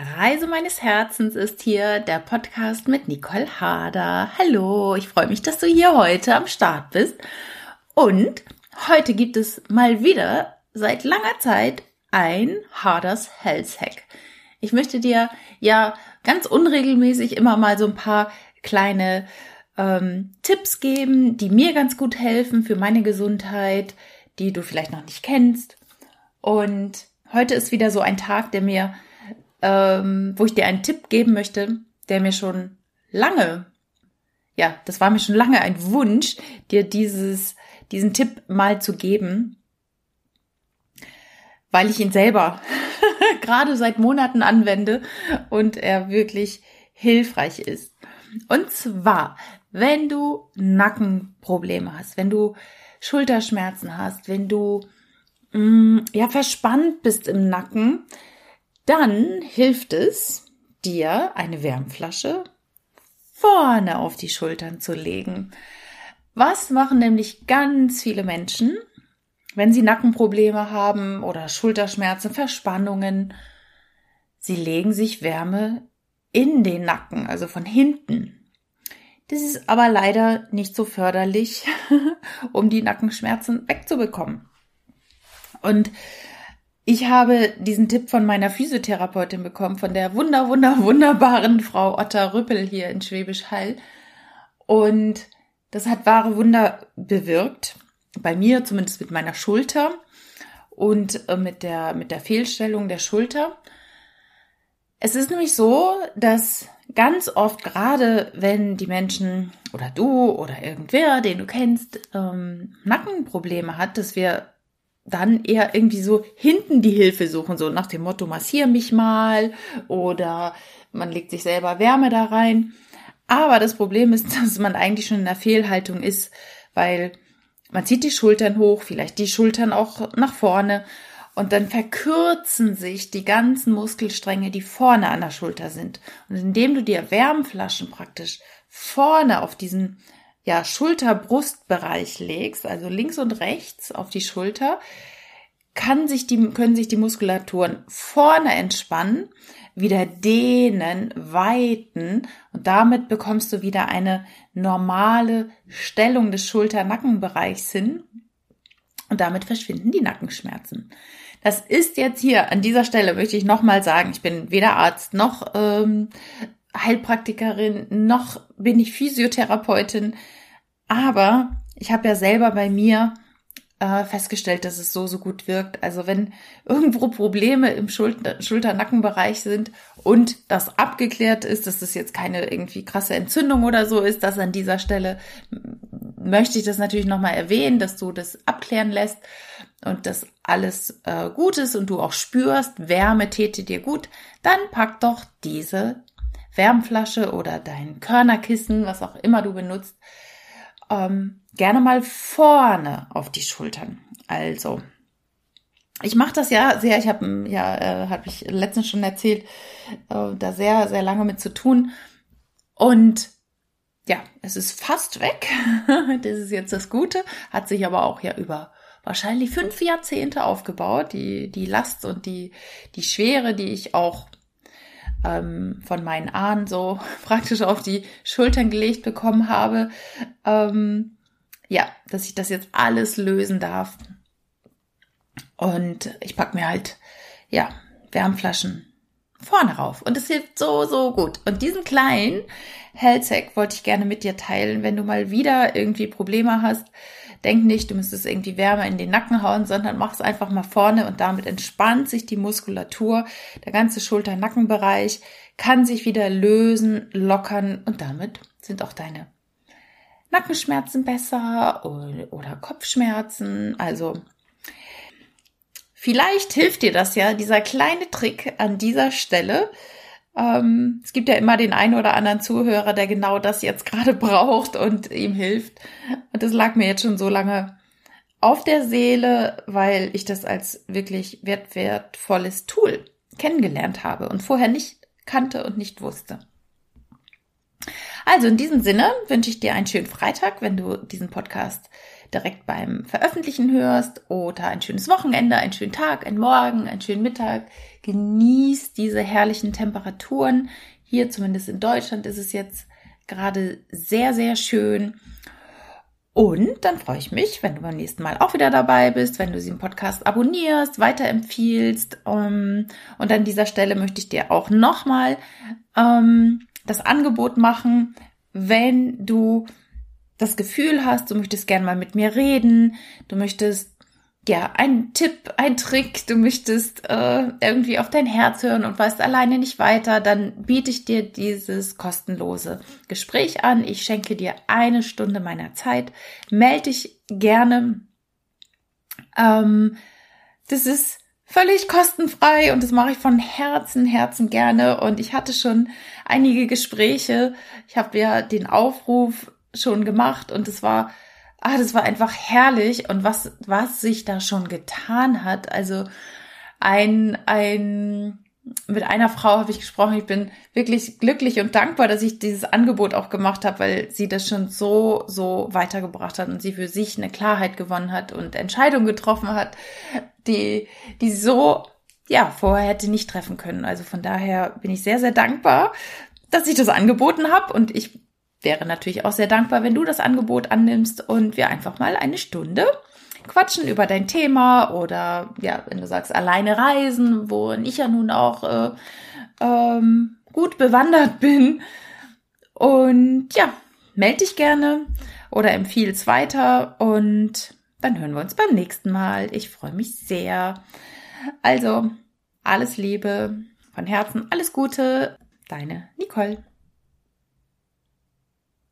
Reise meines Herzens ist hier der Podcast mit Nicole Hader. Hallo, ich freue mich, dass du hier heute am Start bist. Und heute gibt es mal wieder seit langer Zeit ein Harders Health Hack. Ich möchte dir ja ganz unregelmäßig immer mal so ein paar kleine ähm, Tipps geben, die mir ganz gut helfen für meine Gesundheit, die du vielleicht noch nicht kennst. Und heute ist wieder so ein Tag, der mir ähm, wo ich dir einen Tipp geben möchte, der mir schon lange, ja, das war mir schon lange ein Wunsch, dir dieses, diesen Tipp mal zu geben, weil ich ihn selber gerade seit Monaten anwende und er wirklich hilfreich ist. Und zwar, wenn du Nackenprobleme hast, wenn du Schulterschmerzen hast, wenn du mh, mm, ja verspannt bist im Nacken, dann hilft es, dir eine Wärmflasche vorne auf die Schultern zu legen. Was machen nämlich ganz viele Menschen, wenn sie Nackenprobleme haben oder Schulterschmerzen, Verspannungen? Sie legen sich Wärme in den Nacken, also von hinten. Das ist aber leider nicht so förderlich, um die Nackenschmerzen wegzubekommen. Und ich habe diesen Tipp von meiner Physiotherapeutin bekommen, von der wunder, wunder, wunderbaren Frau Otta Rüppel hier in Schwäbisch Hall. Und das hat wahre Wunder bewirkt. Bei mir, zumindest mit meiner Schulter und äh, mit der, mit der Fehlstellung der Schulter. Es ist nämlich so, dass ganz oft, gerade wenn die Menschen oder du oder irgendwer, den du kennst, ähm, Nackenprobleme hat, dass wir dann eher irgendwie so hinten die Hilfe suchen, so nach dem Motto, massier mich mal oder man legt sich selber Wärme da rein. Aber das Problem ist, dass man eigentlich schon in der Fehlhaltung ist, weil man zieht die Schultern hoch, vielleicht die Schultern auch nach vorne und dann verkürzen sich die ganzen Muskelstränge, die vorne an der Schulter sind. Und indem du dir Wärmflaschen praktisch vorne auf diesen ja, Schulter-Brustbereich legst, also links und rechts auf die Schulter, kann sich die, können sich die Muskulaturen vorne entspannen, wieder dehnen, weiten und damit bekommst du wieder eine normale Stellung des Schulter-Nackenbereichs hin und damit verschwinden die Nackenschmerzen. Das ist jetzt hier an dieser Stelle möchte ich nochmal sagen, ich bin weder Arzt noch ähm, Heilpraktikerin, noch bin ich Physiotherapeutin. Aber ich habe ja selber bei mir äh, festgestellt, dass es so, so gut wirkt. Also wenn irgendwo Probleme im Schulter Schulter-Nackenbereich sind und das abgeklärt ist, dass das jetzt keine irgendwie krasse Entzündung oder so ist, dass an dieser Stelle möchte ich das natürlich nochmal erwähnen, dass du das abklären lässt und das alles äh, gut ist und du auch spürst, Wärme täte dir gut, dann pack doch diese Wärmflasche oder dein Körnerkissen, was auch immer du benutzt, ähm, gerne mal vorne auf die Schultern. Also, ich mache das ja sehr, ich habe ja, äh, habe ich letztens schon erzählt, äh, da sehr, sehr lange mit zu tun. Und ja, es ist fast weg. das ist jetzt das Gute. Hat sich aber auch ja über wahrscheinlich fünf Jahrzehnte aufgebaut. Die, die Last und die, die Schwere, die ich auch ähm, von meinen Ahnen so praktisch auf die Schultern gelegt bekommen habe. Ähm, ja, dass ich das jetzt alles lösen darf. Und ich pack mir halt, ja, Wärmflaschen vorne rauf. Und es hilft so, so gut. Und diesen kleinen Health wollte ich gerne mit dir teilen, wenn du mal wieder irgendwie Probleme hast, Denk nicht, du müsstest irgendwie Wärme in den Nacken hauen, sondern mach es einfach mal vorne und damit entspannt sich die Muskulatur. Der ganze Schulter-Nackenbereich kann sich wieder lösen, lockern und damit sind auch deine Nackenschmerzen besser oder Kopfschmerzen. Also vielleicht hilft dir das ja, dieser kleine Trick an dieser Stelle, ähm, es gibt ja immer den einen oder anderen Zuhörer, der genau das jetzt gerade braucht und ihm hilft. Und das lag mir jetzt schon so lange auf der Seele, weil ich das als wirklich wert wertvolles Tool kennengelernt habe und vorher nicht kannte und nicht wusste. Also in diesem Sinne wünsche ich dir einen schönen Freitag, wenn du diesen Podcast direkt beim Veröffentlichen hörst oder ein schönes Wochenende, einen schönen Tag, einen Morgen, einen schönen Mittag. Genieß diese herrlichen Temperaturen. Hier zumindest in Deutschland ist es jetzt gerade sehr, sehr schön. Und dann freue ich mich, wenn du beim nächsten Mal auch wieder dabei bist, wenn du diesen Podcast abonnierst, weiterempfiehlst. Um, und an dieser Stelle möchte ich dir auch nochmal um, das Angebot machen, wenn du das Gefühl hast, du möchtest gern mal mit mir reden, du möchtest ja, ein Tipp, ein Trick, du möchtest äh, irgendwie auf dein Herz hören und weißt alleine nicht weiter, dann biete ich dir dieses kostenlose Gespräch an. Ich schenke dir eine Stunde meiner Zeit. Melde dich gerne. Ähm, das ist völlig kostenfrei und das mache ich von Herzen, Herzen gerne. Und ich hatte schon einige Gespräche. Ich habe ja den Aufruf schon gemacht und es war ah, das war einfach herrlich und was, was sich da schon getan hat. Also ein, ein, mit einer Frau habe ich gesprochen. Ich bin wirklich glücklich und dankbar, dass ich dieses Angebot auch gemacht habe, weil sie das schon so, so weitergebracht hat und sie für sich eine Klarheit gewonnen hat und Entscheidungen getroffen hat, die, die so, ja, vorher hätte nicht treffen können. Also von daher bin ich sehr, sehr dankbar, dass ich das angeboten habe und ich wäre natürlich auch sehr dankbar, wenn du das Angebot annimmst und wir einfach mal eine Stunde quatschen über dein Thema oder ja, wenn du sagst, alleine reisen, wo ich ja nun auch äh, ähm, gut bewandert bin. Und ja, melde dich gerne oder empfiehl es weiter und dann hören wir uns beim nächsten Mal. Ich freue mich sehr. Also, alles Liebe, von Herzen, alles Gute, deine Nicole.